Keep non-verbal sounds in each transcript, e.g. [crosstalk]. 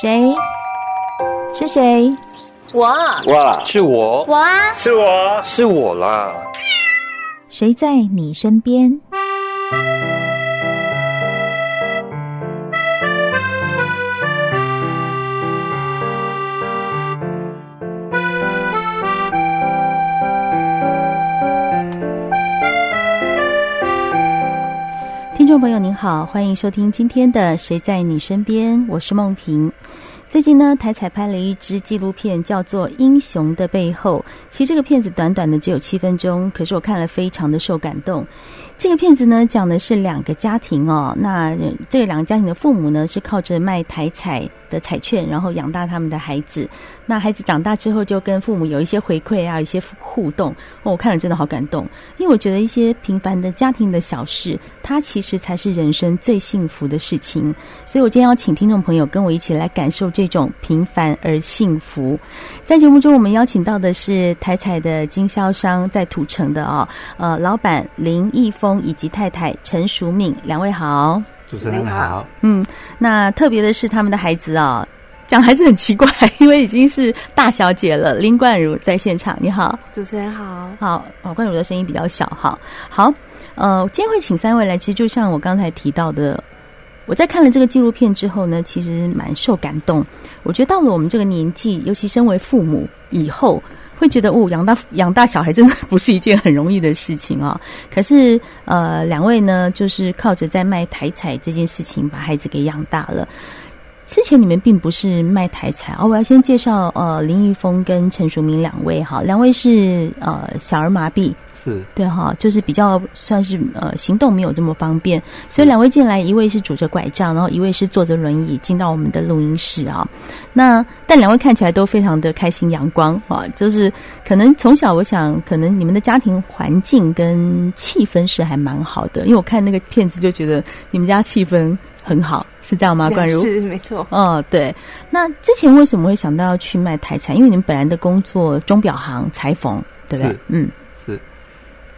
谁？是谁？我。哇，是我。我啊，是我，是我啦。谁在你身边？听众朋友您好，欢迎收听今天的《谁在你身边》，我是梦萍。最近呢，台彩拍了一支纪录片，叫做《英雄的背后》。其实这个片子短短的只有七分钟，可是我看了非常的受感动。这个片子呢，讲的是两个家庭哦。那这两个家庭的父母呢，是靠着卖台彩的彩券，然后养大他们的孩子。那孩子长大之后，就跟父母有一些回馈啊，一些互动。哦，我看了真的好感动，因为我觉得一些平凡的家庭的小事，它其实才是人生最幸福的事情。所以我今天要请听众朋友跟我一起来感受。这种平凡而幸福，在节目中我们邀请到的是台彩的经销商，在土城的、哦，呃，老板林义峰以及太太陈淑敏，两位好，主持人好，嗯，那特别的是他们的孩子啊、哦，讲孩子很奇怪，因为已经是大小姐了。林冠如在现场，你好，主持人好，好，哦，冠如的声音比较小，哈，好，呃，今天会请三位来，其实就像我刚才提到的。我在看了这个纪录片之后呢，其实蛮受感动。我觉得到了我们这个年纪，尤其身为父母以后，会觉得哦，养大养大小孩真的不是一件很容易的事情啊、可是呃，两位呢，就是靠着在卖台彩这件事情，把孩子给养大了。之前你们并不是卖台彩哦，我要先介绍呃林义峰跟陈淑敏两位哈，两位是呃小儿麻痹。是对哈，就是比较算是呃行动没有这么方便，所以两位进来，一位是拄着拐杖，然后一位是坐着轮椅进到我们的录音室啊。那但两位看起来都非常的开心阳光啊，就是可能从小我想，可能你们的家庭环境跟气氛是还蛮好的，因为我看那个片子就觉得你们家气氛很好，是这样吗？[laughs] 冠如是没错。哦，对。那之前为什么会想到要去卖台彩？因为你们本来的工作钟表行裁缝，对不对？嗯。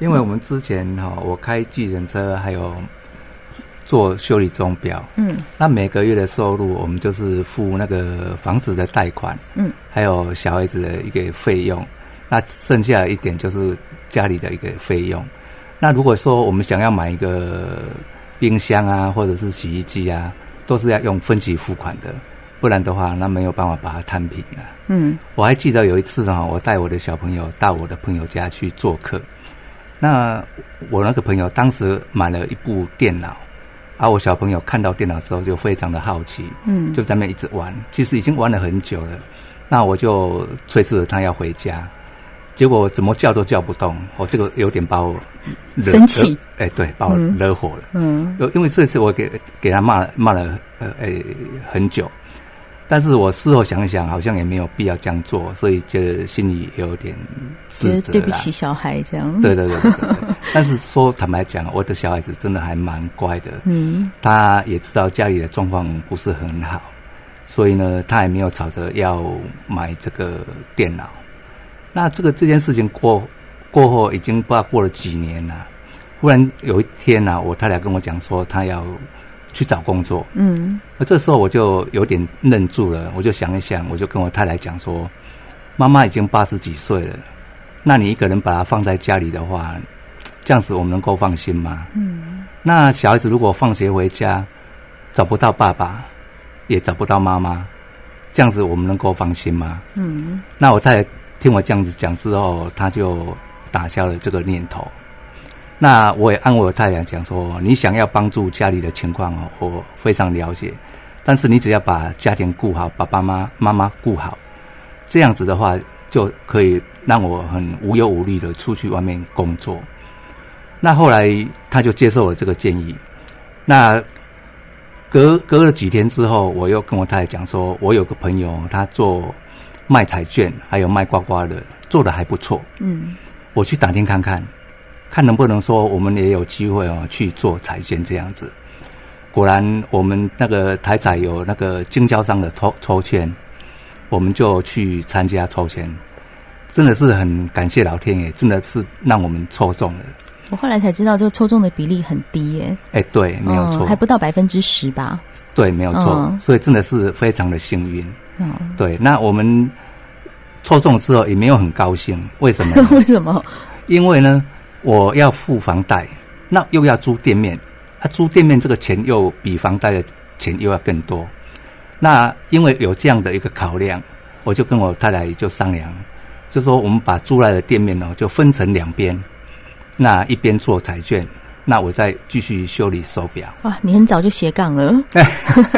因为我们之前哈，我开计程车，还有做修理钟表，嗯，那每个月的收入，我们就是付那个房子的贷款，嗯，还有小孩子的一个费用，那剩下一点就是家里的一个费用。那如果说我们想要买一个冰箱啊，或者是洗衣机啊，都是要用分期付款的，不然的话，那没有办法把它摊平了。嗯，我还记得有一次呢，我带我的小朋友到我的朋友家去做客。那我那个朋友当时买了一部电脑，而、啊、我小朋友看到电脑之后就非常的好奇，嗯，就在那一直玩，其实已经玩了很久了。那我就催促着他要回家，结果怎么叫都叫不动，我、哦、这个有点把我生气，哎、欸，对，把我惹火了，嗯，因为这次我给给他骂了骂了呃哎、欸、很久。但是我事后想一想，好像也没有必要这样做，所以就心里有点自责。对不起小孩这样。对对对。但是说坦白讲，我的小孩子真的还蛮乖的。嗯。他也知道家里的状况不是很好，所以呢，他也没有吵着要买这个电脑。那这个这件事情过过后，已经不知道过了几年了。忽然有一天呢、啊，我太太跟我讲说，她要。去找工作，嗯，那这时候我就有点愣住了，我就想一想，我就跟我太太讲说，妈妈已经八十几岁了，那你一个人把她放在家里的话，这样子我们能够放心吗？嗯，那小孩子如果放学回家找不到爸爸，也找不到妈妈，这样子我们能够放心吗？嗯，那我太太听我这样子讲之后，她就打消了这个念头。那我也安慰我太太讲说，你想要帮助家里的情况哦，我非常了解。但是你只要把家庭顾好，把爸妈妈妈顾好，这样子的话就可以让我很无忧无虑的出去外面工作。那后来他就接受了这个建议。那隔隔了几天之后，我又跟我太太讲说，我有个朋友他做卖彩券，还有卖刮刮的，做得还不错。嗯，我去打听看看。看能不能说我们也有机会哦去做彩券这样子。果然，我们那个台彩有那个经销商的抽抽签，我们就去参加抽签，真的是很感谢老天爷，真的是让我们抽中了。我后来才知道，这个抽中的比例很低耶。哎，对，没有错，嗯，还不到百分之十吧？对，没有错，嗯、所以真的是非常的幸运。嗯，对，那我们抽中之后也没有很高兴，为什么？[laughs] 为什么？因为呢，我要付房贷，那又要租店面，啊，租店面这个钱又比房贷的钱又要更多。那因为有这样的一个考量，我就跟我太太就商量，就说我们把租来的店面呢，就分成两边，那一边做彩券。那我再继续修理手表。哇，你很早就斜杠了。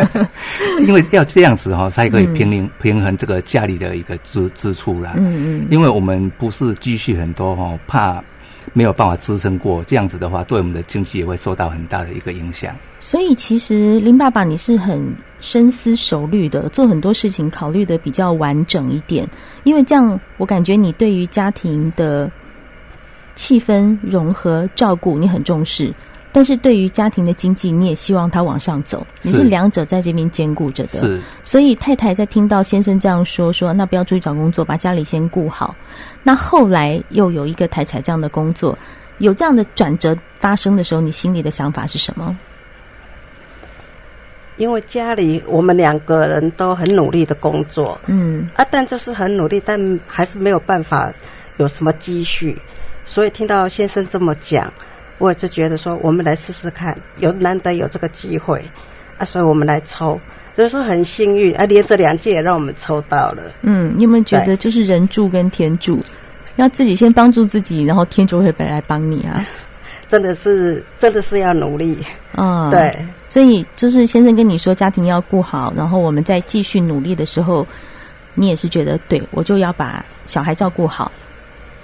[laughs] 因为要这样子哈，才可以平衡平衡这个家里的一个支支出啦。嗯嗯。因为我们不是积蓄很多哈，怕没有办法支撑过，这样子的话，对我们的经济也会受到很大的一个影响。所以其实林爸爸你是很深思熟虑的，做很多事情考虑的比较完整一点。因为这样，我感觉你对于家庭的。气氛融合照顾你很重视，但是对于家庭的经济，你也希望他往上走。你是两者在这边兼顾着的。是，所以太太在听到先生这样说，说那不要出去找工作，把家里先顾好。那后来又有一个太太这样的工作，有这样的转折发生的时候，你心里的想法是什么？因为家里我们两个人都很努力的工作，嗯啊，但就是很努力，但还是没有办法有什么积蓄。所以听到先生这么讲，我就觉得说，我们来试试看，有难得有这个机会啊，所以我们来抽，就是说很幸运啊，连着两届也让我们抽到了。嗯，你有没有觉得就是人助跟天助，要自己先帮助自己，然后天就会来帮你啊？[laughs] 真的是，真的是要努力。嗯，对。所以就是先生跟你说家庭要顾好，然后我们再继续努力的时候，你也是觉得对，我就要把小孩照顾好，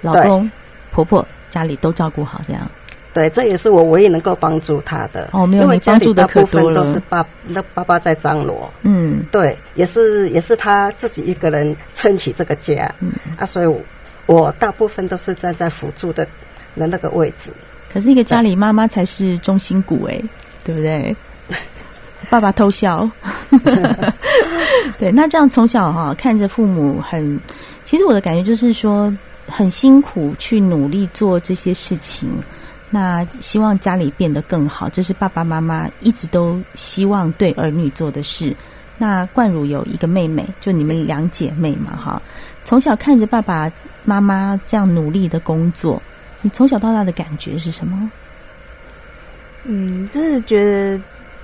老公。婆婆家里都照顾好，这样。对，这也是我唯一能够帮助他的。哦，没有，你帮助的可多了。大部分都是爸，那爸爸在张罗。嗯，对，也是也是他自己一个人撑起这个家。嗯啊，所以我，我大部分都是站在辅助的的那个位置。可是，一个家里妈妈才是中心骨，哎，对不对？爸爸偷笑。[laughs] 对，那这样从小哈看着父母很，其实我的感觉就是说。很辛苦去努力做这些事情，那希望家里变得更好，这是爸爸妈妈一直都希望对儿女做的事。那冠儒有一个妹妹，就你们两姐妹嘛，哈，从小看着爸爸妈妈这样努力的工作，你从小到大的感觉是什么？嗯，真的觉得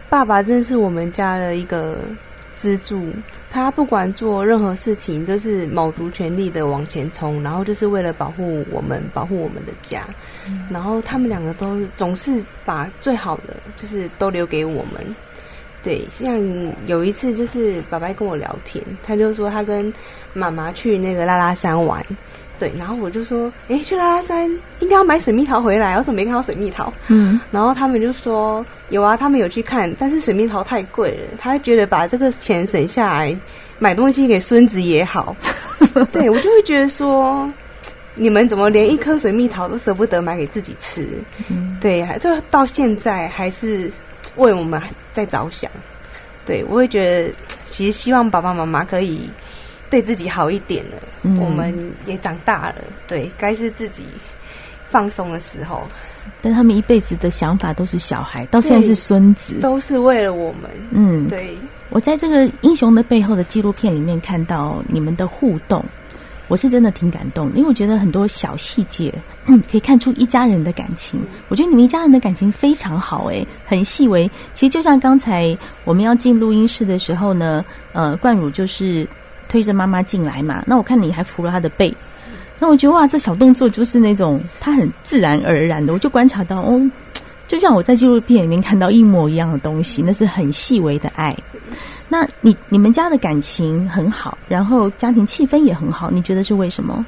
爸爸真是我们家的一个支柱。他不管做任何事情，都是卯足全力的往前冲，然后就是为了保护我们，保护我们的家。嗯、然后他们两个都总是把最好的，就是都留给我们。对，像有一次，就是爸爸跟我聊天，他就说他跟妈妈去那个拉拉山玩。对，然后我就说，哎，去拉拉山应该要买水蜜桃回来，我怎么没看到水蜜桃？嗯，然后他们就说有啊，他们有去看，但是水蜜桃太贵了，他觉得把这个钱省下来买东西给孙子也好。[laughs] 对，我就会觉得说，你们怎么连一颗水蜜桃都舍不得买给自己吃？嗯，对，这到现在还是为我们在着想。对，我会觉得，其实希望爸爸妈妈可以。对自己好一点了，嗯、我们也长大了，对，该是自己放松的时候。但他们一辈子的想法都是小孩，到现在是孙子，都是为了我们。嗯，对。我在这个英雄的背后的纪录片里面看到你们的互动，我是真的挺感动，因为我觉得很多小细节，嗯，[clears throat] 可以看出一家人的感情。我觉得你们一家人的感情非常好，诶，很细微。其实就像刚才我们要进录音室的时候呢，呃，冠儒就是。推着妈妈进来嘛，那我看你还扶了她的背，那我觉得哇，这小动作就是那种他很自然而然的，我就观察到哦，就像我在纪录片里面看到一模一样的东西，那是很细微的爱。那你你们家的感情很好，然后家庭气氛也很好，你觉得是为什么？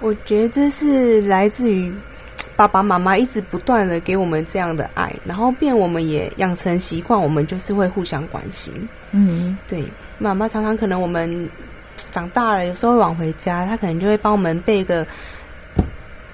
我觉得这是来自于爸爸妈妈一直不断的给我们这样的爱，然后变我们也养成习惯，我们就是会互相关心。嗯，对。妈妈常常可能我们长大了，有时候晚回家，她可能就会帮我们备个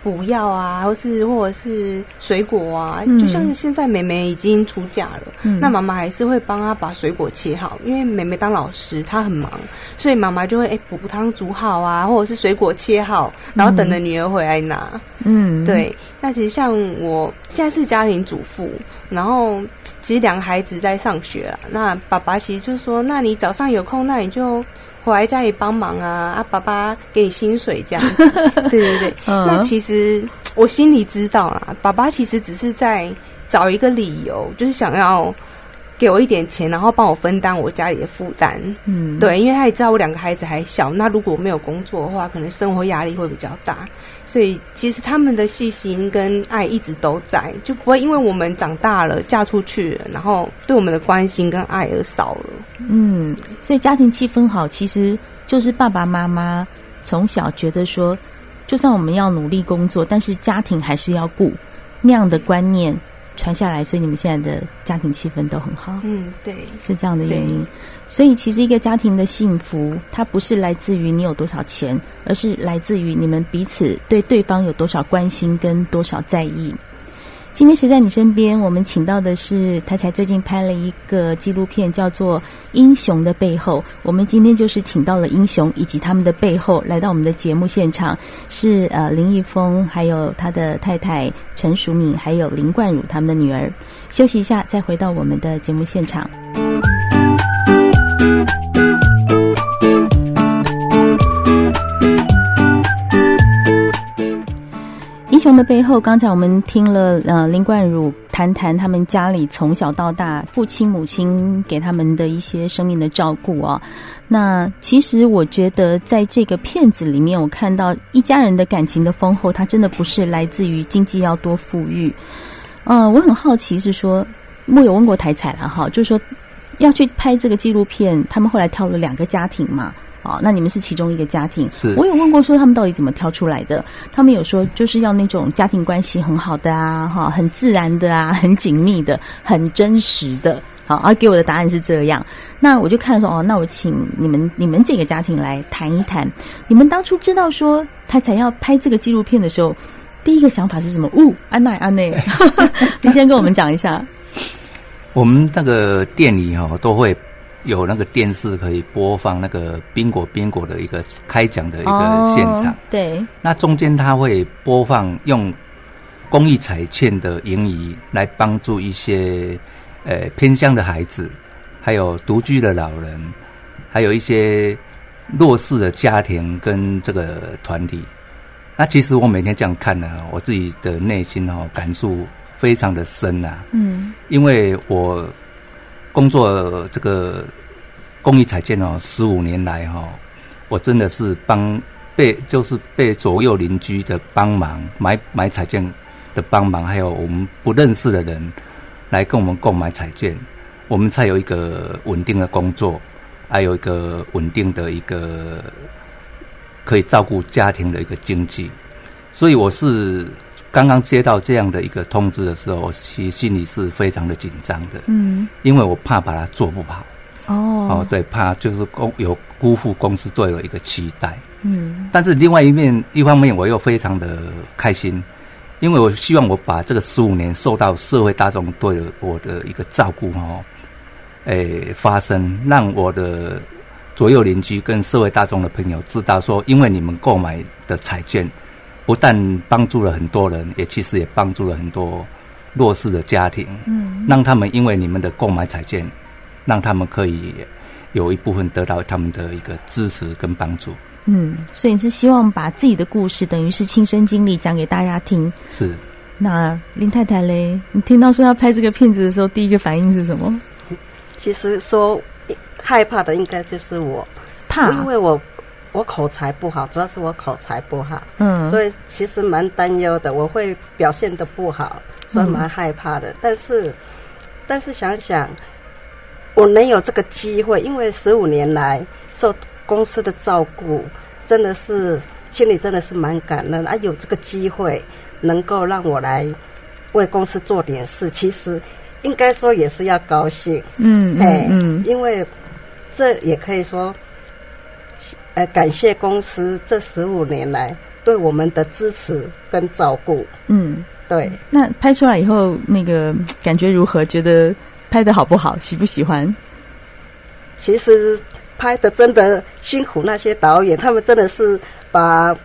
补药啊，或是或者是水果啊，嗯、就像现在妹妹已经出嫁了，嗯、那妈妈还是会帮她把水果切好，因为妹妹当老师她很忙，所以妈妈就会哎补汤煮好啊，或者是水果切好，然后等着女儿回来拿。嗯，对。那其实像我现在是家庭主妇，然后其实两个孩子在上学了，那爸爸其实就说，那你早上有空，那你就。回来家里帮忙啊！啊，爸爸给你薪水这样子，[laughs] 对对对。嗯、那其实我心里知道啦，爸爸其实只是在找一个理由，就是想要给我一点钱，然后帮我分担我家里的负担。嗯，对，因为他也知道我两个孩子还小，那如果我没有工作的话，可能生活压力会比较大。所以其实他们的细心跟爱一直都在，就不会因为我们长大了嫁出去了，然后对我们的关心跟爱而少了。嗯，所以家庭气氛好，其实就是爸爸妈妈从小觉得说，就算我们要努力工作，但是家庭还是要顾，那样的观念。传下来，所以你们现在的家庭气氛都很好。嗯，对，是这样的原因。所以，其实一个家庭的幸福，它不是来自于你有多少钱，而是来自于你们彼此对对方有多少关心跟多少在意。今天谁在你身边？我们请到的是他，才最近拍了一个纪录片，叫做《英雄的背后》。我们今天就是请到了英雄以及他们的背后来到我们的节目现场，是呃林一峰，还有他的太太陈淑敏，还有林冠儒他们的女儿。休息一下，再回到我们的节目现场。的背后，刚才我们听了呃林冠儒谈谈他们家里从小到大父亲母亲给他们的一些生命的照顾哦。那其实我觉得在这个片子里面，我看到一家人的感情的丰厚，它真的不是来自于经济要多富裕。嗯、我很好奇是说，我有问过台彩了哈，就是说要去拍这个纪录片，他们后来挑了两个家庭嘛。哦，那你们是其中一个家庭。是，我有问过说他们到底怎么挑出来的？他们有说就是要那种家庭关系很好的啊，哈，很自然的啊，很紧密的，很真实的。好，而给我的答案是这样。那我就看说，哦，那我请你们你们这个家庭来谈一谈，你们当初知道说他才要拍这个纪录片的时候，第一个想法是什么？呜、哦，安奈安奈，[laughs] [laughs] 你先跟我们讲一下。我们那个店里哈都会。有那个电视可以播放那个宾果宾果的一个开讲的一个现场，哦、对。那中间他会播放用公益彩券的盈余来帮助一些呃偏乡的孩子，还有独居的老人，还有一些弱势的家庭跟这个团体。那其实我每天这样看呢，我自己的内心哦感触非常的深呐、啊。嗯，因为我。工作这个公益彩券哦，十五年来哈，我真的是帮被就是被左右邻居的帮忙买买彩券的帮忙，还有我们不认识的人来跟我们购买彩券，我们才有一个稳定的工作，还有一个稳定的一个可以照顾家庭的一个经济，所以我是。刚刚接到这样的一个通知的时候，我其实心里是非常的紧张的。嗯，因为我怕把它做不好。哦，哦，对，怕就是公有辜负公司对我一个期待。嗯，但是另外一面，一方面我又非常的开心，因为我希望我把这个十五年受到社会大众对我的一个照顾哦，诶，发声，让我的左右邻居跟社会大众的朋友知道说，因为你们购买的彩券。不但帮助了很多人，也其实也帮助了很多弱势的家庭。嗯，让他们因为你们的购买彩券，让他们可以有一部分得到他们的一个支持跟帮助。嗯，所以你是希望把自己的故事，等于是亲身经历讲给大家听。是。那林太太嘞，你听到说要拍这个片子的时候，第一个反应是什么？其实说害怕的应该就是我，怕，因为我。我口才不好，主要是我口才不好，嗯，所以其实蛮担忧的。我会表现的不好，所以蛮害怕的。嗯、但是，但是想想，我能有这个机会，因为十五年来受公司的照顾，真的是心里真的是蛮感恩啊！有这个机会能够让我来为公司做点事，其实应该说也是要高兴，嗯，哎，嗯，因为这也可以说。呃，感谢公司这十五年来对我们的支持跟照顾。嗯，对。那拍出来以后，那个感觉如何？觉得拍的好不好？喜不喜欢？其实拍的真的辛苦，那些导演他们真的是把。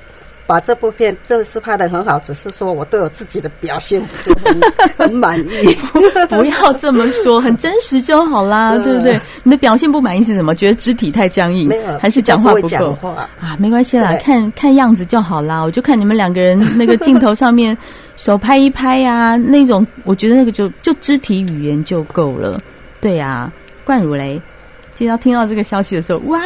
把这部片真的是拍的很好，只是说我对我自己的表现不是很很满意。[laughs] 不要这么说，很真实就好啦，[laughs] 对不对？你的表现不满意是什么？觉得肢体太僵硬，没有，还是讲话不够不啊？没关系啦，看看样子就好啦。我就看你们两个人那个镜头上面手拍一拍呀、啊，那种我觉得那个就就肢体语言就够了。对呀、啊，冠如嘞。接到听到这个消息的时候，哇，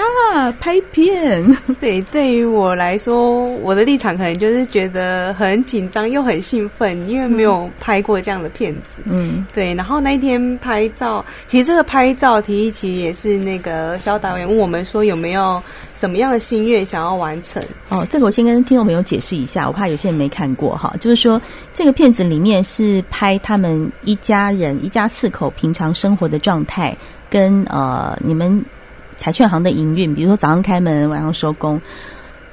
拍片！[laughs] 对，对于我来说，我的立场可能就是觉得很紧张又很兴奋，因为没有拍过这样的片子。嗯，对。然后那一天拍照，其实这个拍照提议其实也是那个肖导演问我们说有没有什么样的心愿想要完成。哦，这个我先跟听众朋友解释一下，我怕有些人没看过哈，就是说这个片子里面是拍他们一家人一家四口平常生活的状态。跟呃，你们彩券行的营运，比如说早上开门，晚上收工，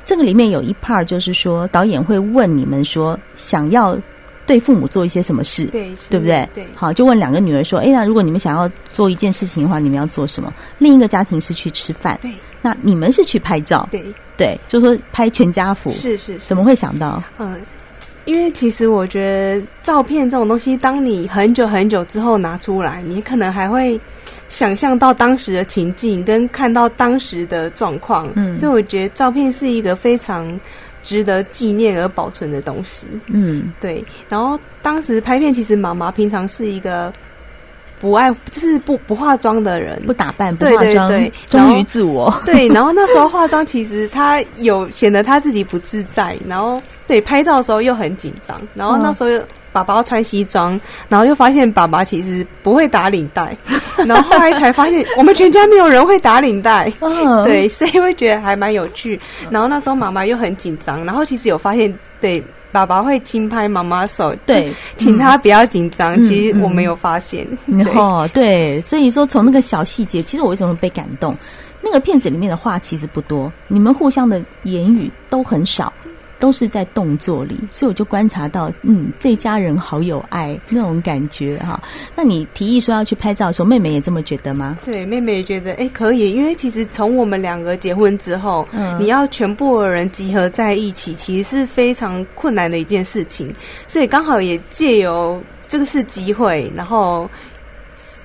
这个里面有一 part 就是说，导演会问你们说，想要对父母做一些什么事，对，对不对？对，好，就问两个女儿说，哎，那如果你们想要做一件事情的话，你们要做什么？另一个家庭是去吃饭，对，那你们是去拍照，对，对，就说拍全家福，是是，是，怎么会想到？嗯。因为其实我觉得照片这种东西，当你很久很久之后拿出来，你可能还会想象到当时的情境，跟看到当时的状况。嗯，所以我觉得照片是一个非常值得纪念而保存的东西。嗯，对。然后当时拍片，其实妈妈平常是一个不爱，就是不不化妆的人，不打扮，不化妆，对，忠于自我。对，然后那时候 [laughs] 化妆，其实她有显得她自己不自在，然后。对，拍照的时候又很紧张，然后那时候爸爸要穿西装，哦，然后又发现爸爸其实不会打领带，[laughs] 然后后来才发现我们全家没有人会打领带，哦，[laughs] 对，所以会觉得还蛮有趣。然后那时候妈妈又很紧张，然后其实有发现，对，爸爸会轻拍妈妈手，对，请他不要紧张，嗯。其实我没有发现，然后，嗯，对，所以说从那个小细节，其实我为什么被感动？那个片子里面的话其实不多，你们互相的言语都很少。都是在动作里，所以我就观察到，嗯，这家人好有爱那种感觉哈。那你提议说要去拍照的时候，妹妹也这么觉得吗？对，妹妹也觉得，哎，可以，因为其实从我们两个结婚之后，嗯，你要全部的人集合在一起，其实是非常困难的一件事情，所以刚好也借由这个是机会，然后。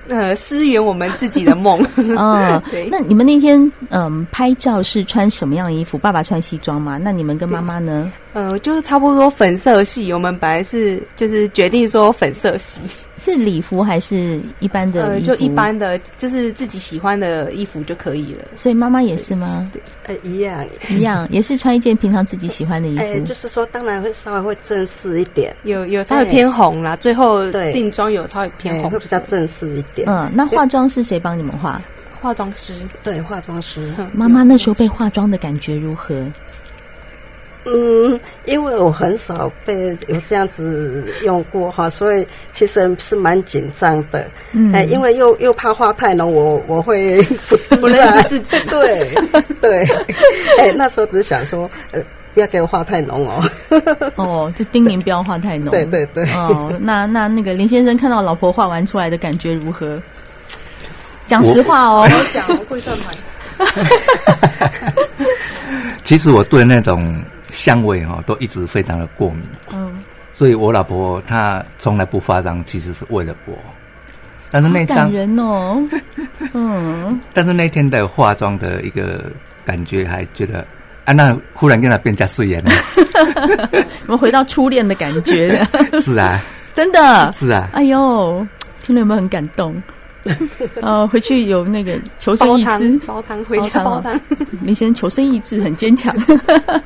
呃，思源我们自己的梦。嗯 [laughs] [laughs] 对。那你们那天嗯拍照是穿什么样的衣服？爸爸穿西装吗？那你们跟妈妈呢？呃，就是差不多粉色系。我们本来是就是决定说粉色系。是礼服还是一般的？呃，就一般的，就是自己喜欢的衣服就可以了。所以妈妈也是吗？呃，一样，一样，也是穿一件平常自己喜欢的衣服。哎，就是说，当然会稍微会正式一点，有有稍微偏红啦。最后定妆有稍微偏红，会比较正式一点。嗯，那化妆是谁帮你们化？化妆师，对，化妆师。妈妈那时候被化妆的感觉如何？嗯，因为我很少被有这样子用过哈，所以其实是蛮紧张的。嗯，哎，因为又又怕画太浓，我我会不不认识自己。对对，[laughs] 哎，那时候只是想说，呃，不要给我画太浓哦。[laughs] 哦，就叮咛不要画太浓。对对对。哦，那那那个林先生看到老婆画完出来的感觉如何？讲实话哦。我讲会算盘。[laughs] 其实我对那种。香味哈都一直非常的过敏，嗯，所以我老婆她从来不化妆，其实是为了我。但是那张人哦，[laughs] 嗯，但是那天的化妆的一个感觉，还觉得啊，那忽然跟她变加素颜了，[laughs] 我们回到初恋的感觉。[laughs] 是啊，真的，是啊，哎呦，听了有没有很感动？[laughs] 呃，回去有那个求生意志，煲汤回家煲汤。林先生求生意志很坚强。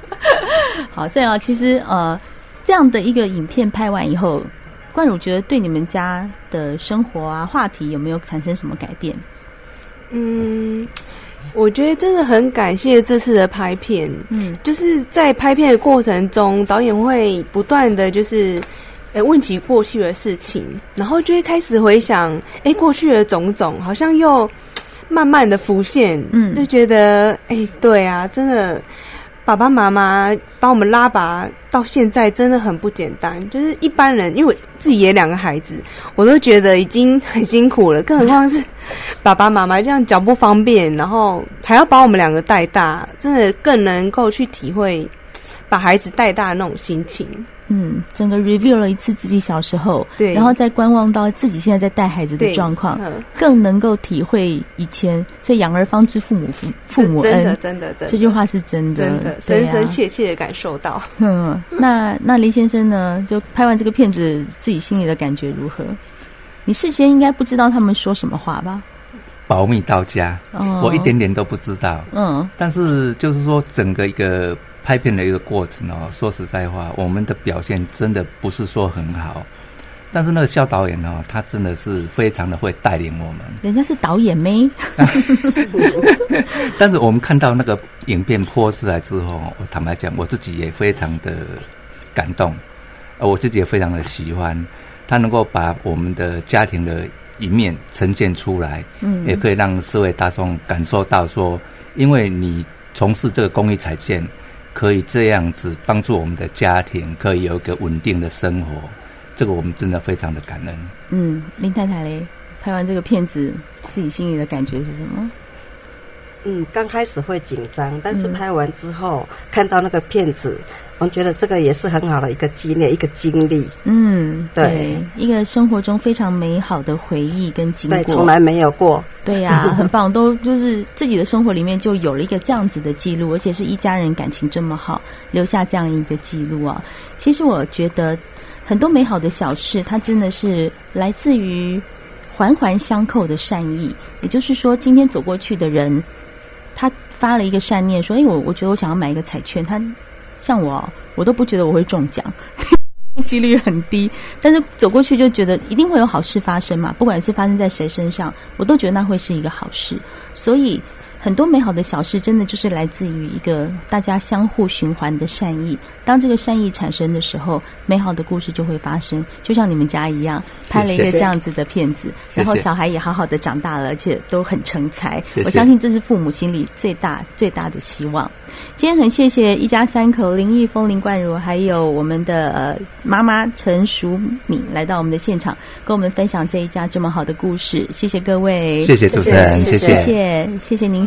[laughs] 好，所以啊，其实呃，这样的一个影片拍完以后，冠儒觉得对你们家的生活啊、话题有没有产生什么改变？嗯，我觉得真的很感谢这次的拍片。嗯，就是在拍片的过程中，导演会不断的就是。哎，问起过去的事情，然后就会开始回想，哎，过去的种种，好像又慢慢的浮现，嗯，就觉得，哎，对啊，真的，爸爸妈妈帮我们拉拔到现在真的很不简单，就是一般人，因为我自己也两个孩子，我都觉得已经很辛苦了，更何况是爸爸妈妈这样脚不方便，然后还要把我们两个带大，真的更能够去体会把孩子带大的那种心情。嗯，整个 review 了一次自己小时候，对，然后再观望到自己现在在带孩子的状况，更能够体会以前。所以养儿方知父母父父母恩，真的真的真的，这句话是真的，真的深深切切的感受到。嗯，那那林先生呢？就拍完这个片子，自己心里的感觉如何？你事先应该不知道他们说什么话吧？保密到家，哦，我一点点都不知道。嗯，但是就是说整个一个。拍片的一个过程哦，说实在话，我们的表现真的不是说很好，但是那个肖导演哦，他真的是非常的会带领我们。人家是导演咩？[laughs] 但是我们看到那个影片播出来之后，我坦白讲，我自己也非常的感动，呃，我自己也非常的喜欢他能够把我们的家庭的一面呈现出来，嗯，也可以让社会大众感受到说，因为你从事这个公益彩券。可以这样子帮助我们的家庭，可以有一个稳定的生活，这个我们真的非常的感恩。嗯，林太太嘞，拍完这个片子，自己心里的感觉是什么？嗯，刚开始会紧张，但是拍完之后，嗯、看到那个片子。我觉得这个也是很好的一个纪念，一个经历。嗯，对，对，一个生活中非常美好的回忆跟经过，对，从来没有过。对呀、啊，[laughs] [laughs] 很棒，都就是自己的生活里面就有了一个这样子的记录，而且是一家人感情这么好，留下这样一个记录啊。其实我觉得很多美好的小事，它真的是来自于环环相扣的善意。也就是说，今天走过去的人，他发了一个善念，说：“哎，我我觉得我想要买一个彩券。”他像我，我都不觉得我会中奖，[laughs] 几率很低。但是走过去就觉得一定会有好事发生嘛，不管是发生在谁身上，我都觉得那会是一个好事。所以。很多美好的小事，真的就是来自于一个大家相互循环的善意。当这个善意产生的时候，美好的故事就会发生。就像你们家一样，拍了一个这样子的片子，谢谢，然后小孩也好好的长大了，而且都很成才。我相信这是父母心里最大最大的希望。今天很谢谢。一家三口林玉峰、林冠如，还有我们的呃妈妈陈淑敏来到我们的现场，跟我们分享这一家这么好的故事。谢谢。各位，谢谢。主持人，谢。谢，谢。谢您